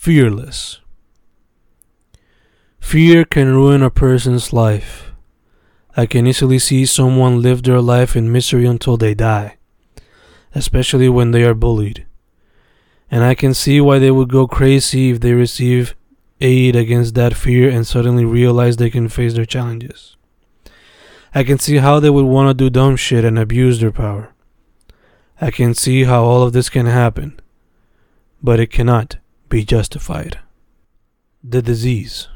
Fearless. Fear can ruin a person's life. I can easily see someone live their life in misery until they die, especially when they are bullied. And I can see why they would go crazy if they receive aid against that fear and suddenly realize they can face their challenges. I can see how they would want to do dumb shit and abuse their power. I can see how all of this can happen, but it cannot be justified. The disease.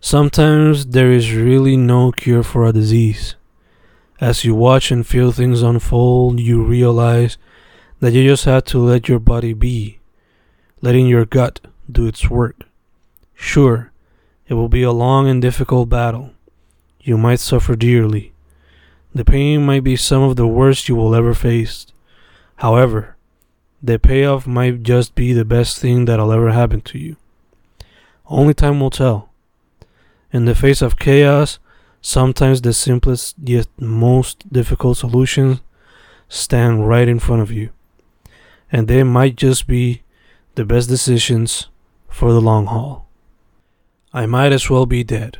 Sometimes there is really no cure for a disease. As you watch and feel things unfold, you realize that you just have to let your body be, letting your gut do its work. Sure, it will be a long and difficult battle. You might suffer dearly. The pain might be some of the worst you will ever face. However, the payoff might just be the best thing that'll ever happen to you. Only time will tell. In the face of chaos, sometimes the simplest yet most difficult solutions stand right in front of you. And they might just be the best decisions for the long haul. I might as well be dead.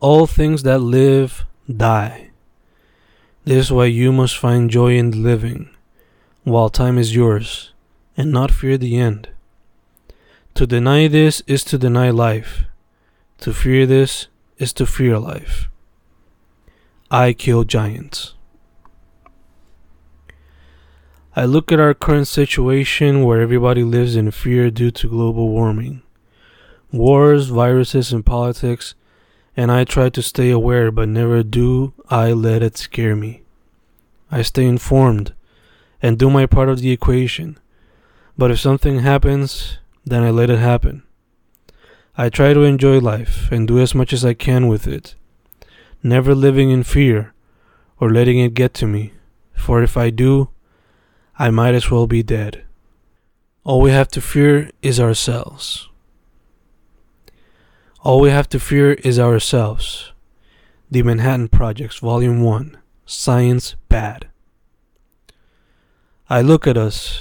All things that live die. This is why you must find joy in living while time is yours and not fear the end. To deny this is to deny life. To fear this is to fear life. I kill giants. I look at our current situation where everybody lives in fear due to global warming, wars, viruses, and politics, and I try to stay aware, but never do I let it scare me. I stay informed and do my part of the equation, but if something happens, then I let it happen. I try to enjoy life and do as much as I can with it, never living in fear or letting it get to me, for if I do, I might as well be dead. All we have to fear is ourselves. All we have to fear is ourselves. The Manhattan Projects, Volume 1 Science Bad. I look at us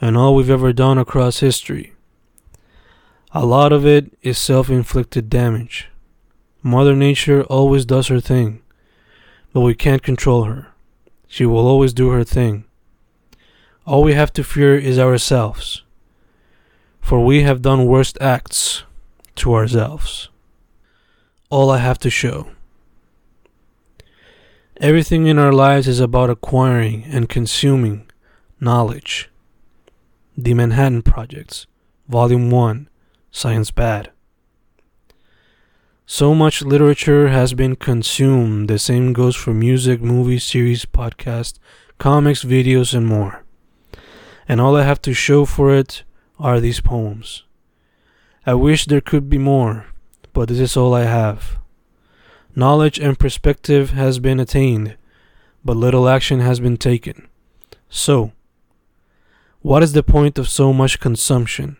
and all we've ever done across history a lot of it is self inflicted damage. Mother Nature always does her thing, but we can't control her. She will always do her thing. All we have to fear is ourselves, for we have done worst acts to ourselves. All I have to show. Everything in our lives is about acquiring and consuming knowledge. The Manhattan Projects, Volume 1 science bad. So much literature has been consumed. The same goes for music, movies, series, podcasts, comics, videos, and more. And all I have to show for it are these poems. I wish there could be more, but this is all I have. Knowledge and perspective has been attained, but little action has been taken. So, what is the point of so much consumption?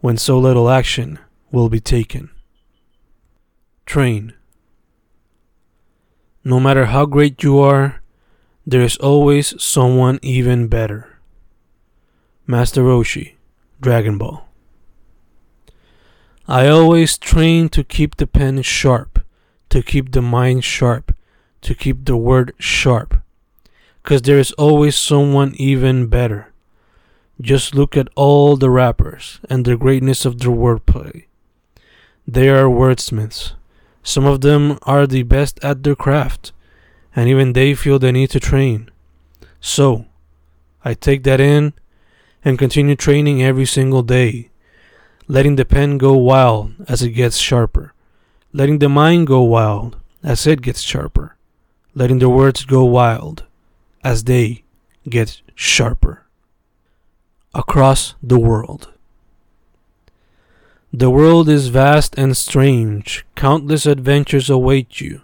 when so little action will be taken. Train. No matter how great you are, there is always someone even better. Master Roshi, Dragon Ball. I always train to keep the pen sharp, to keep the mind sharp, to keep the word sharp. Because there is always someone even better. Just look at all the rappers and the greatness of their wordplay. They are wordsmiths. Some of them are the best at their craft, and even they feel the need to train. So, I take that in and continue training every single day, letting the pen go wild as it gets sharper, letting the mind go wild as it gets sharper, letting the words go wild as they get sharper across the world. The world is vast and strange, countless adventures await you,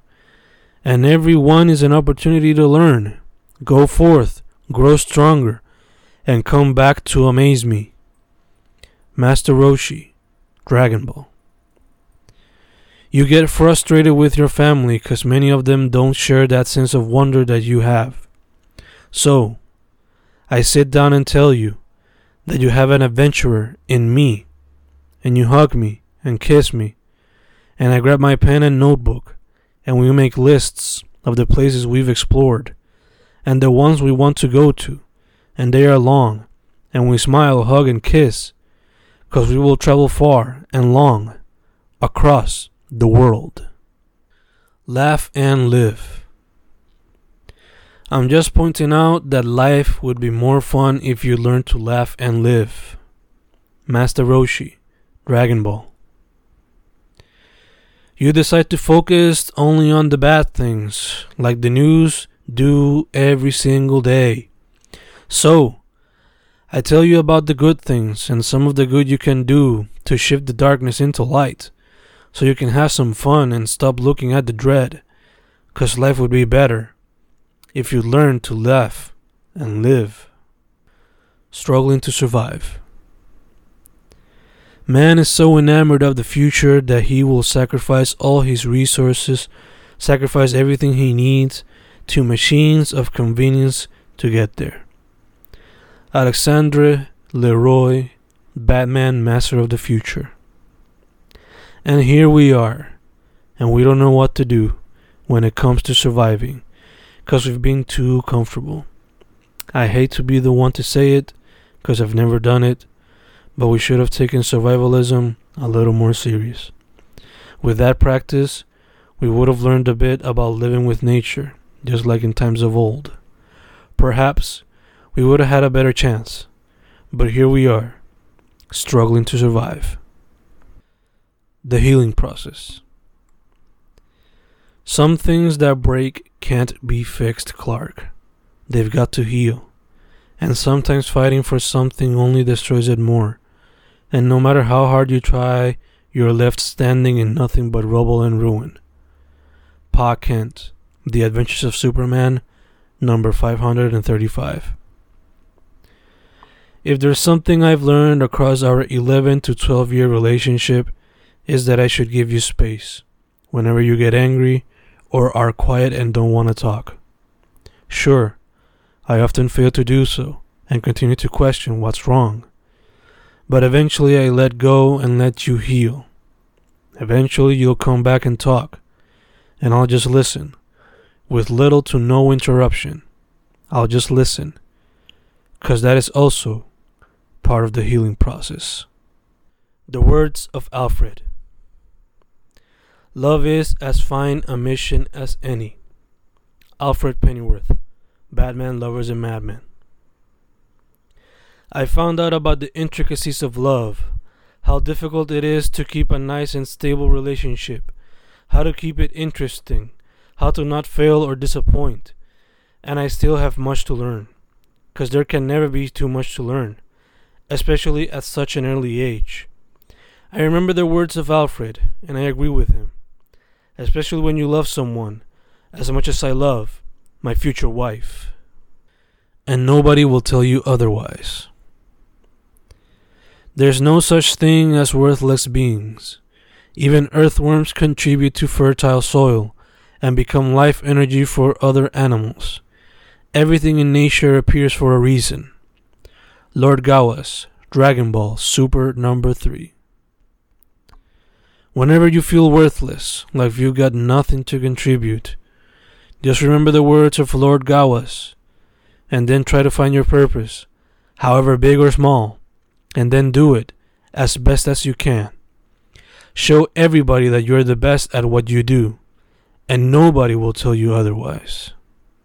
and every one is an opportunity to learn. Go forth, grow stronger, and come back to amaze me. Master Roshi, Dragon Ball. You get frustrated with your family because many of them don't share that sense of wonder that you have. So, I sit down and tell you that you have an adventurer in me, and you hug me and kiss me, and I grab my pen and notebook, and we make lists of the places we've explored, and the ones we want to go to, and they are long, and we smile, hug, and kiss, because we will travel far and long across the world. Laugh and live. I'm just pointing out that life would be more fun if you learned to laugh and live. Master Roshi, Dragon Ball. You decide to focus only on the bad things, like the news do every single day. So, I tell you about the good things and some of the good you can do to shift the darkness into light, so you can have some fun and stop looking at the dread, cause life would be better if you learn to laugh and live. Struggling to survive. Man is so enamored of the future that he will sacrifice all his resources, sacrifice everything he needs to machines of convenience to get there. Alexandre LeRoi, Batman Master of the Future. And here we are, and we don't know what to do when it comes to surviving because we've been too comfortable. I hate to be the one to say it because I've never done it, but we should have taken survivalism a little more serious. With that practice, we would have learned a bit about living with nature, just like in times of old. Perhaps we would have had a better chance, but here we are, struggling to survive. The healing process. Some things that break can't be fixed, Clark. They've got to heal. And sometimes fighting for something only destroys it more. And no matter how hard you try, you're left standing in nothing but rubble and ruin. Pa Kent, The Adventures of Superman, number 535. If there's something I've learned across our 11 to 12 year relationship, is that I should give you space. Whenever you get angry, or are quiet and don't want to talk. Sure, I often fail to do so and continue to question what's wrong. But eventually I let go and let you heal. Eventually you'll come back and talk, and I'll just listen, with little to no interruption. I'll just listen, because that is also part of the healing process. The words of Alfred. Love is as fine a mission as any. Alfred Pennyworth, Batman Lovers and Madmen. I found out about the intricacies of love, how difficult it is to keep a nice and stable relationship, how to keep it interesting, how to not fail or disappoint. And I still have much to learn, because there can never be too much to learn, especially at such an early age. I remember the words of Alfred, and I agree with him especially when you love someone as much as I love my future wife. And nobody will tell you otherwise. There's no such thing as worthless beings. Even earthworms contribute to fertile soil and become life energy for other animals. Everything in nature appears for a reason. Lord Gowasu, Dragon Ball Super number 3. Whenever you feel worthless, like you've got nothing to contribute, just remember the words of Lord Gowasu, and then try to find your purpose, however big or small, and then do it as best as you can. Show everybody that you're the best at what you do, and nobody will tell you otherwise.